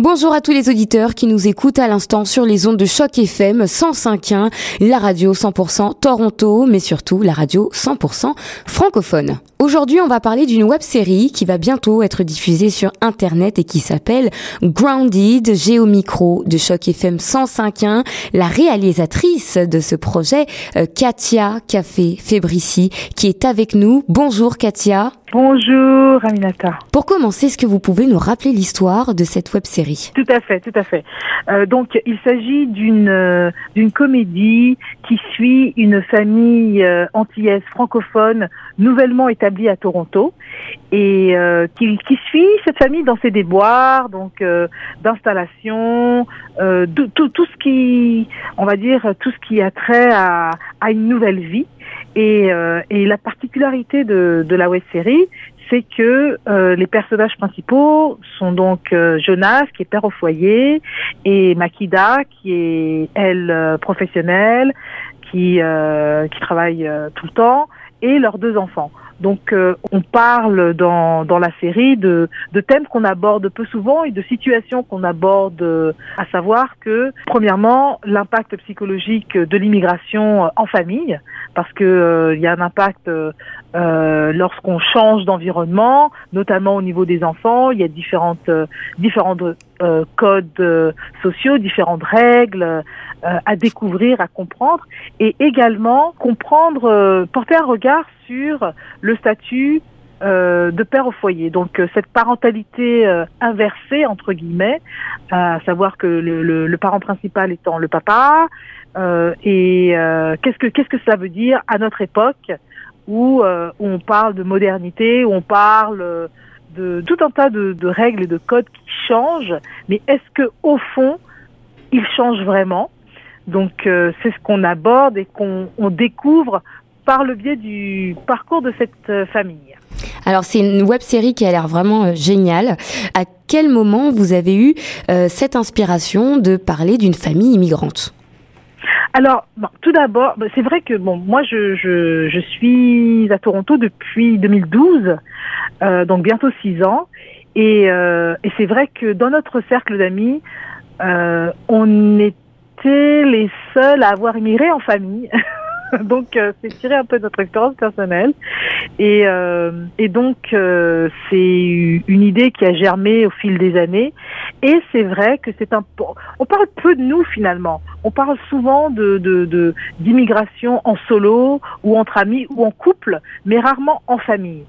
Bonjour à tous les auditeurs qui nous écoutent à l'instant sur les ondes de choc FM 105.1, la radio 100% Toronto, mais surtout la radio 100% francophone. Aujourd'hui, on va parler d'une web série qui va bientôt être diffusée sur internet et qui s'appelle Grounded, Géomicro de choc FM 105.1. La réalisatrice de ce projet, euh, Katia Café Fébrici, qui est avec nous. Bonjour Katia. Bonjour Aminata. Pour commencer, est-ce que vous pouvez nous rappeler l'histoire de cette web série Tout à fait, tout à fait. Euh, donc, il s'agit d'une euh, d'une comédie qui suit une famille euh, antillaise francophone nouvellement établie à Toronto et euh, qui, qui, suit cette famille dans ses déboires, donc euh, d'installation, tout, tout ce qui, on va dire, tout ce qui a trait à, à une nouvelle vie. Et, euh, et, la particularité de, la web série, c'est que euh, les personnages principaux sont donc euh, Jonas, qui est père au foyer, et Makida, qui est elle professionnelle, qui qui travaille tout le temps, et leurs deux enfants. Donc euh, on parle dans, dans la série de, de thèmes qu'on aborde peu souvent et de situations qu'on aborde, à savoir que premièrement l'impact psychologique de l'immigration en famille, parce que euh, il y a un impact euh, lorsqu'on change d'environnement, notamment au niveau des enfants. Il y a différentes différentes codes sociaux, différentes règles à découvrir, à comprendre, et également comprendre, porter un regard sur le statut euh, de père au foyer. Donc euh, cette parentalité euh, inversée entre guillemets, à savoir que le, le, le, parent principal étant le papa, et qu'est-ce que qu'est-ce que cela veut dire à notre époque où, où on parle de modernité, où on parle de tout un tas de, règles et de codes qui changent, mais est-ce que au fond ils changent vraiment? Donc c'est ce qu'on aborde et qu'on on découvre par le biais du parcours de cette famille. Alors c'est une web série qui a l'air vraiment euh, géniale. À quel moment vous avez eu euh, cette inspiration de parler d'une famille immigrante? Alors, tout d'abord, bah, c'est vrai que bon, moi, je, je, je, suis à Toronto depuis 2012, euh, donc bientôt six ans, et, euh, et c'est vrai que dans notre cercle d'amis, euh, on était les seuls à avoir immigré en famille. donc euh, c'est tiré un peu de notre expérience personnelle. Et, euh, et donc euh, c'est une idée qui a germé au fil des années. Et c'est vrai que c'est un on parle peu de nous finalement. On parle souvent de d'immigration de, en solo ou entre amis ou en couple mais rarement en famille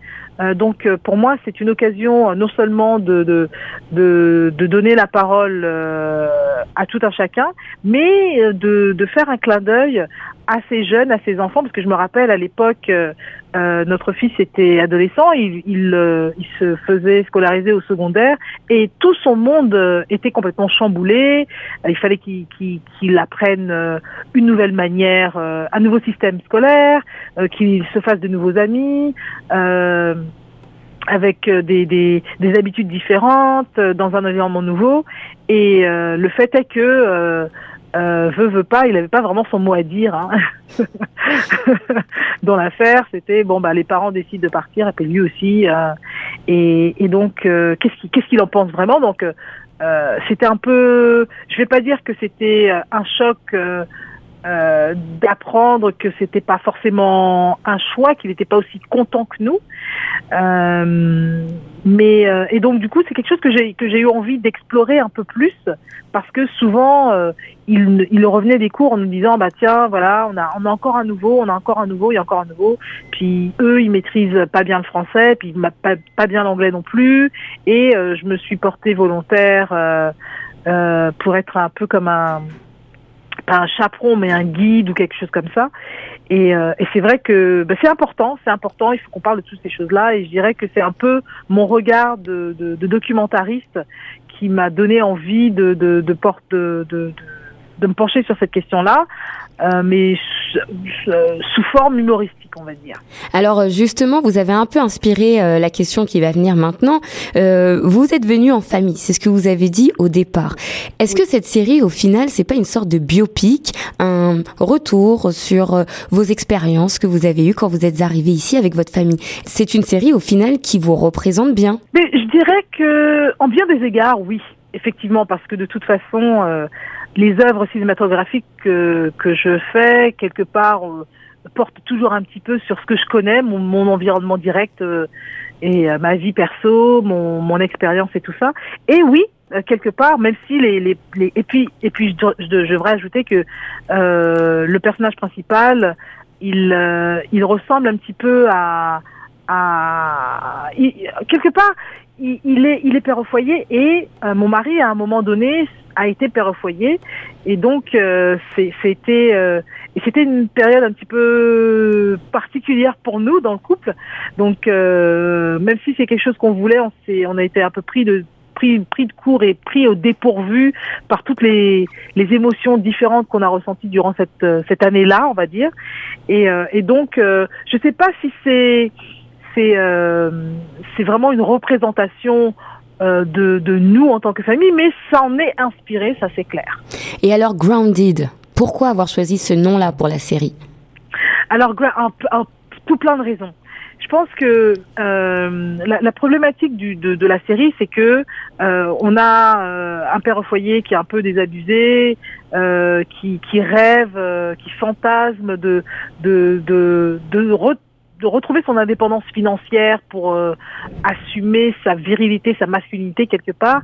donc euh, pour moi, c'est une occasion euh, non seulement de, de, de, de donner la parole à tout un chacun, mais de, de faire un clin d'œil à ces jeunes, à ces enfants, parce que je me rappelle à l'époque, euh, notre fils était adolescent, il, il, il, se faisait scolariser au secondaire, et tout son monde était complètement chamboulé. Il fallait qu'il qu'il apprenne une nouvelle manière, un nouveau système scolaire, qu'il se fasse de nouveaux amis. Euh, avec euh, des, des, des, habitudes différentes, euh, dans un environnement nouveau. Et euh, le fait est que euh, euh, veut veut pas, il n'avait pas vraiment son mot à dire hein. dans l'affaire. C'était bon bah les parents décident de partir et puis lui aussi. Euh, et, et, donc qu'est-ce qu'il qu'est-ce qu'il en pense vraiment? Donc c'était un peu, je vais pas dire que c'était un choc. Euh, d'apprendre que c'était pas forcément un choix, qu'il n'était pas aussi content que nous. Euh, mais euh, et donc du coup c'est quelque chose que j'ai que j'ai eu envie d'explorer un peu plus parce que souvent euh, il, il revenait des cours en nous disant bah tiens voilà on a on a encore un nouveau on a encore un nouveau il y a encore un nouveau puis eux ils maîtrisent pas bien le français puis pas pas bien l'anglais non plus et je me suis portée volontaire pour être un peu comme un un chaperon, mais un guide ou quelque chose comme ça. Et, euh, et c'est vrai que bah, c'est important, c'est important, il faut qu'on parle de toutes ces choses-là. Et je dirais que c'est un peu mon regard de, de, de documentariste qui m'a donné envie de, de, de, porte, de, de me pencher sur cette question-là, euh, mais sous forme humoristique, on va dire. Alors euh, justement, vous avez un peu inspiré euh, la question qui va venir maintenant. Euh, vous êtes venu en famille, c'est ce que vous avez dit au départ. Est-ce oui. que cette série, au final, c'est pas une sorte de biopic, un retour sur euh, vos expériences que vous avez eues quand vous êtes arrivé ici avec votre famille? C'est une série, au final, qui vous représente bien Mais je dirais que, en bien des égards, oui. effectivement parce que de toute façon, les œuvres cinématographiques que, que je fais, quelque part, portent toujours un petit peu sur ce que je connais, mon, environnement direct et ma vie perso, mon, mon expérience et tout ça. Et oui, quelque part, même si les, les, et puis et puis je, devrais ajouter que euh, le personnage principal, il il ressemble un petit peu à à quelque part il, est il est père au foyer et mon mari à un moment donné a été père au foyer et donc euh, c'était euh, c'était une période un petit peu particulière pour nous dans le couple donc même si c'est quelque chose qu'on voulait on on a été un peu pris de pris, pris de court et pris au dépourvu par toutes les, les émotions différentes qu'on a ressenties durant cette, euh, cette année-là, on va dire. Et, euh, et donc, euh, je ne sais pas si c'est c'est c'est vraiment une représentation de, de nous en tant que famille, mais ça en est inspiré, ça c'est clair. Et alors, Grounded, pourquoi avoir choisi ce nom-là pour la série? Alors, un, tout plein de raisons je pense que euh, la, la, problématique du, de, de, la série, c'est que euh, on a euh, un père au foyer qui est un peu désabusé, euh, qui, qui rêve, euh, qui fantasme de de de, de, de retrouver son indépendance financière pour euh, assumer sa virilité, sa masculinité quelque part.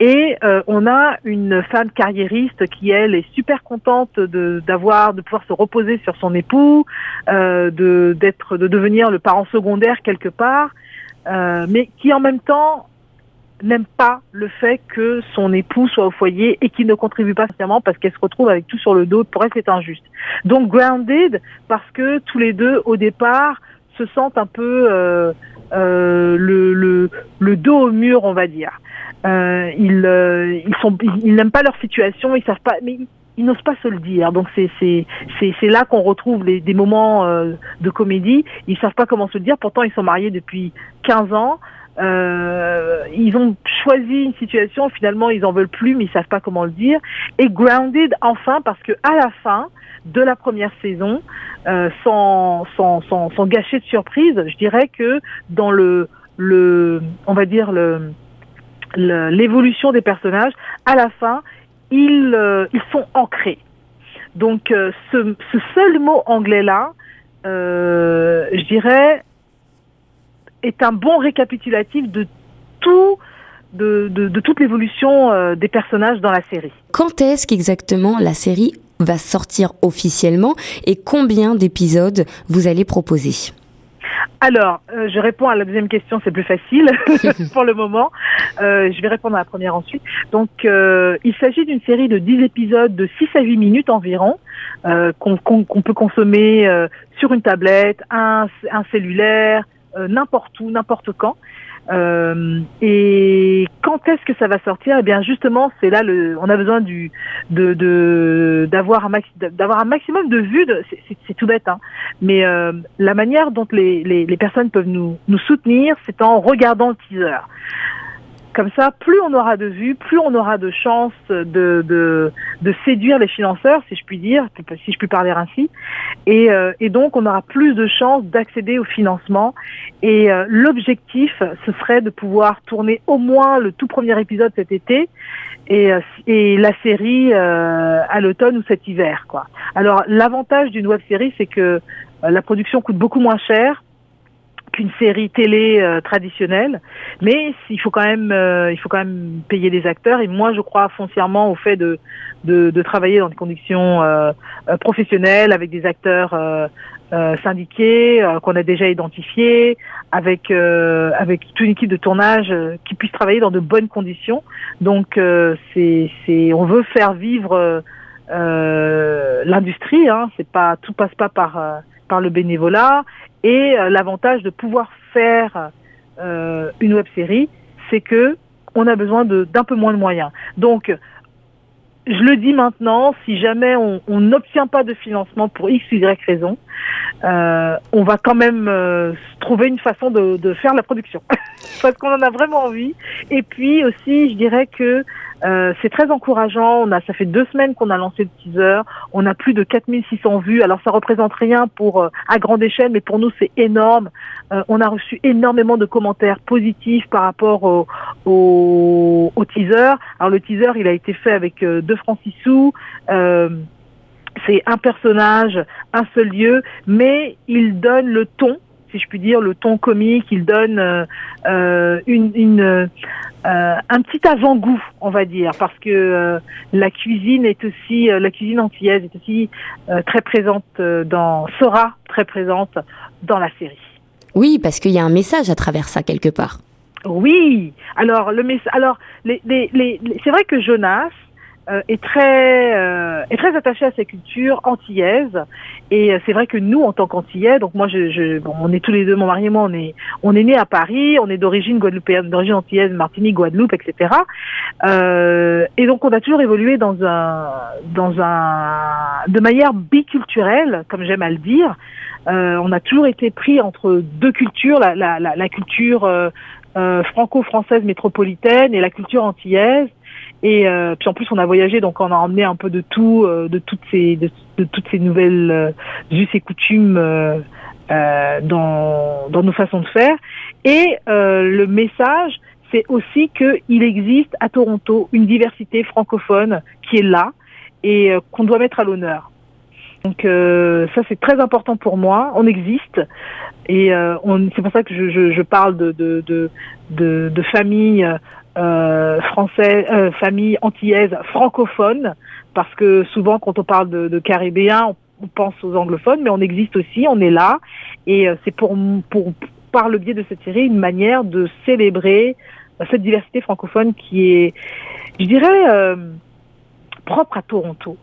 Et euh, on a une femme carriériste qui elle est super contente de d'avoir de pouvoir se reposer sur son époux, euh, de d'être de devenir le parent secondaire quelque part, euh, mais qui en même temps n'aime pas le fait que son époux soit au foyer et qu'il ne contribue pas financièrement parce qu'elle se retrouve avec tout sur le dos. Pour elle, c'est injuste. Donc grounded parce que tous les deux, au départ, se sentent un peu euh, euh, le, le, le, dos au mur, on va dire. Euh, ils, euh, ils sont, ils, n'aiment pas leur situation, ils savent pas, mais ils n'osent pas se le dire. Donc c'est c'est c'est c'est là qu'on retrouve les, des moments euh, de comédie. Ils savent pas comment se le dire. Pourtant ils sont mariés depuis 15 ans. Euh, ils ont choisi une situation, finalement ils en veulent plus, mais ils savent pas comment le dire. Et grounded enfin parce que à la fin, de la première saison, euh, sans, sans, sans, sans, gâcher de surprise, je dirais que dans le, le on va dire le l'évolution des personnages, à la fin, ils, euh, ils sont ancrés. Donc euh, ce, ce, seul mot anglais-là, euh, je dirais, est un bon récapitulatif de tout de, de, de toute l'évolution euh, des personnages dans la série. Quand est-ce qu'exactement la série va sortir officiellement et combien d'épisodes vous allez proposer? Alors, euh, je réponds à la deuxième question, c'est plus facile pour le moment. Euh, je vais répondre à la première ensuite. Donc, euh, il s'agit d'une série de 10 épisodes de 6 à 8 minutes environ, qu'on peut consommer sur une tablette, un, un cellulaire, n'importe où, n'importe quand. Euh, et quand est-ce que ça va sortir? Eh bien, justement, c'est là le. On a besoin d'avoir un maximum de vues. C'est tout bête, hein. Mais euh, la manière dont les personnes peuvent nous nous soutenir, c'est en regardant le teaser. Comme ça, plus on aura de vues, plus on aura de chances de, de, de séduire les financeurs, si je puis dire, si je puis parler ainsi. Et, euh, et donc, on aura plus de chances d'accéder au financement. Et euh, l'objectif, ce serait de pouvoir tourner au moins le tout premier épisode cet été et, euh, et la série à l'automne ou cet hiver. Quoi. Alors, l'avantage d'une web série, c'est que la production coûte beaucoup moins cher qu'une série télé euh, traditionnelle, mais il faut quand même euh, il faut quand même payer des acteurs. Et moi je crois foncièrement au fait de travailler dans des conditions euh, professionnelles avec des acteurs syndiqués qu'on a déjà identifiés, avec toute une équipe de tournage qui puisse travailler dans de bonnes conditions. Donc on veut faire vivre l'industrie, hein, c'est tout passe pas par le bénévolat et euh, l'avantage de pouvoir faire euh, une web série, c'est que on a besoin d'un peu moins de moyens. Donc, je le dis maintenant, si jamais on n'obtient pas de financement pour X ou Y raison, euh, on va quand même euh, trouver une façon de, de faire la production. Parce qu'on en a vraiment envie. Et puis aussi, je dirais que Euh, c'est très encourageant. On a, ça fait deux semaines qu'on a lancé le teaser. On a plus de 4600 vues. Alors ça représente rien pour euh, à grande échelle, mais pour nous c'est énorme. Euh, on a reçu énormément de commentaires positifs par rapport au, au, teaser. Alors le teaser, il a été fait avec euh, deux sous. c'est un personnage, un seul lieu, mais il donne le ton si je puis dire, le ton comique, il donne euh, une, une euh, un petit avant-goût, on va dire, parce que euh, la cuisine est aussi, euh, la cuisine antillaise est aussi très présente dans, sera très présente dans la série. Oui, parce qu'il y a un message à travers ça quelque part. Oui. Alors le. Alors les, les, les, c'est vrai que Jonas euh, est très euh, est très attaché à sa culture antillaise. Et euh, c'est vrai que nous en tant qu'antillais donc moi je, je bon, on est tous les deux mon mari et moi on est on est né à Paris on est d'origine guadeloupéenne d'origine antillaise Martinique Guadeloupe etc euh, et donc on a toujours évolué dans un dans un de manière biculturelle comme j'aime à le dire. Euh, on a toujours été pris entre deux cultures la la, la, la culture franco-française métropolitaine et la culture antillaise et euh, puis en plus, on a voyagé, donc on a emmené un peu de tout, euh, de toutes ces, de, toutes ces nouvelles euh, us et coutumes euh, euh, dans, dans nos façons de faire. Et le message, c'est aussi qu'il existe à Toronto une diversité francophone qui est là et qu'on doit mettre à l'honneur. Donc ça c'est très important pour moi. On existe et c'est pour ça que je, je, je parle de, de, de, de famille euh, français, euh, famille antillaise francophone, parce que souvent quand on parle de, de caribéens, on, pense aux anglophones, mais on existe aussi, on est là, et euh, c'est pour, pour par le biais de cette série une manière de célébrer euh, cette diversité francophone qui est, je dirais, euh, propre à Toronto.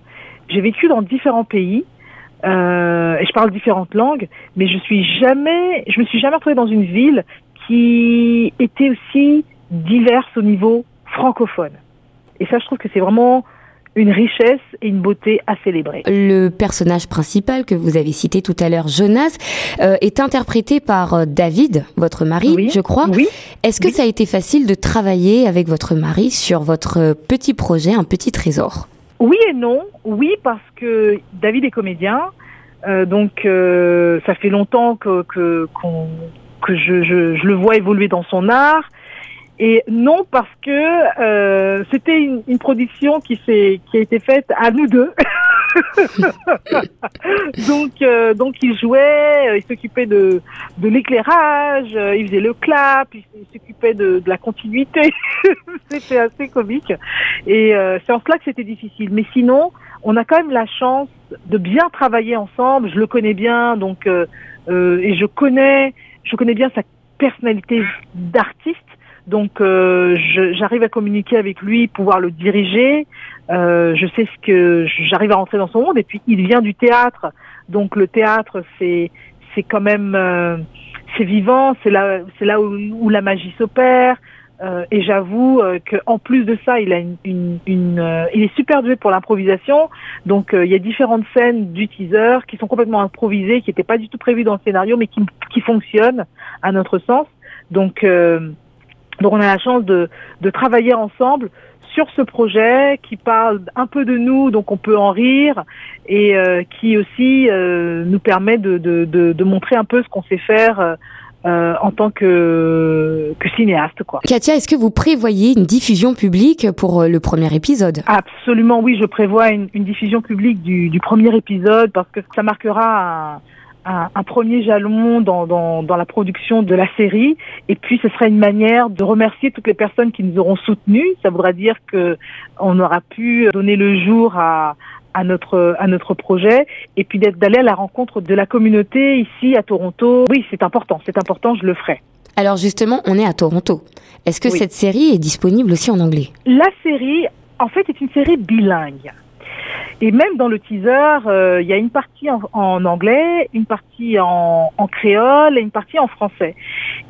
J'ai vécu dans différents pays. Euh, et je parle différentes langues, mais je suis jamais, je me suis jamais retrouvée dans une ville qui était aussi diverses au niveau francophone. Et ça, je trouve que c'est vraiment une richesse et une beauté à célébrer. Le personnage principal que vous avez cité tout à l'heure, Jonas, euh, est interprété par euh, David, votre mari, je crois. Oui. Est-ce que ça a été facile de travailler avec votre mari sur votre petit projet, un petit trésor? Oui et non. Oui, parce que David est comédien. Euh, donc, euh, ça fait longtemps que, que, que je, je, je, le vois évoluer dans son art. Et non parce que euh, c'était une, une, production qui s'est qui a été faite à nous deux. donc euh, donc il jouait, euh, il s'occupait de de l'éclairage, euh, il faisait le clap, il, s'occupait de, de, la continuité. c'était assez comique et euh, c'est en cela que c'était difficile. Mais sinon, on a quand même la chance de bien travailler ensemble. Je le connais bien, donc euh, et je connais je connais bien sa personnalité d'artiste donc euh, j'arrive à communiquer avec lui, pouvoir le diriger. Euh, je sais ce que j'arrive à rentrer dans son monde. Et puis il vient du théâtre, donc le théâtre c'est c'est quand même euh, c'est vivant, c'est là c'est là où, où, la magie s'opère. Euh, et j'avoue euh, qu'en plus de ça, il a une, une, une euh, il est super doué pour l'improvisation. Donc il y a différentes scènes du teaser qui sont complètement improvisées, qui n'étaient pas du tout prévues dans le scénario, mais qui qui fonctionnent à notre sens. Donc donc on a la chance de, de travailler ensemble sur ce projet qui parle un peu de nous, donc on peut en rire, et euh, qui aussi euh, nous permet de, de, de, de, montrer un peu ce qu'on sait faire euh, en tant que, que cinéaste. Quoi. Katia, est-ce que vous prévoyez une diffusion publique pour euh, le premier épisode? Absolument, oui, je prévois une, une diffusion publique du, du, premier épisode parce que ça marquera un un, un, premier jalon dans, dans, dans, la production de la série. Et puis, ce sera une manière de remercier toutes les personnes qui nous auront soutenus. Ça voudra dire que on aura pu donner le jour à, à notre à notre projet et puis d'être d'aller à la rencontre de la communauté ici à Toronto. Oui, c'est important, c'est important, je le ferai. Alors justement, on est à Toronto. Est-ce que oui. cette série est disponible aussi en anglais? La série, en fait, est une série bilingue. Et même dans le teaser, euh, il y a une partie en, en anglais, une partie en, en, créole et une partie en français.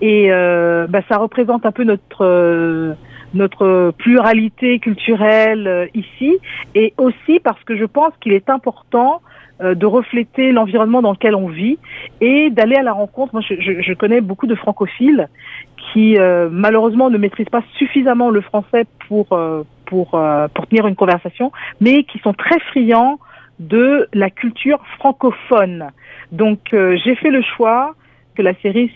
Et euh, bah, ça représente un peu notre euh, notre pluralité culturelle euh, ici, et aussi parce que je pense qu'il est important euh, de refléter l'environnement dans lequel on vit et d'aller à la rencontre. Moi, je, je, je connais beaucoup de francophiles qui malheureusement ne maîtrisent pas suffisamment le français pour pour, pour tenir une conversation, mais qui sont très friands de la culture francophone. Donc j'ai fait le choix que la série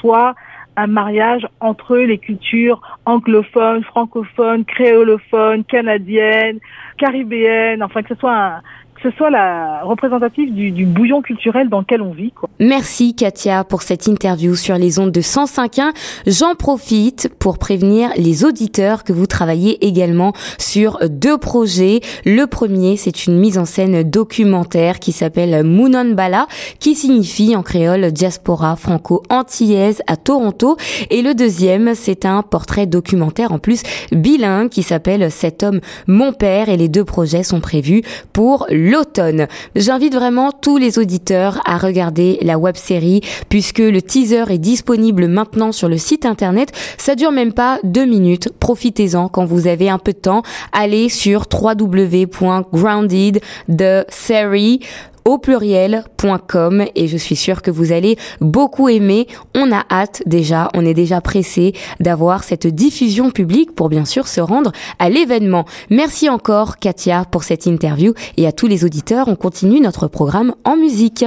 soit un mariage entre les cultures anglophones, francophones, créolophones, canadiennes, caribéennes, enfin que ce soit un, ce soit la représentative du, bouillon culturel dans lequel on vit. Merci Katia pour cette interview sur les ondes de 105.1. J'en profite pour prévenir les auditeurs que vous travaillez également sur deux projets. Le premier, c'est une mise en scène documentaire qui s'appelle Moonon Bala, qui signifie en créole diaspora franco-antillaise à Toronto. Et le deuxième, c'est un portrait documentaire en plus bilingue qui s'appelle Cet homme, mon père. Et les deux projets sont prévus pour le l'automne. J'invite vraiment tous les auditeurs à regarder la web série puisque le teaser est disponible maintenant sur le site internet. Ça dure même pas deux minutes. Profitez-en quand vous avez un peu de temps. Allez sur www.grounded au pluriel.com et je suis sûre que vous allez beaucoup aimer. On a hâte déjà, on est déjà pressé d'avoir cette diffusion publique pour bien sûr se rendre à l'événement. Merci encore Katia pour cette interview et à tous les auditeurs, on continue notre programme en musique.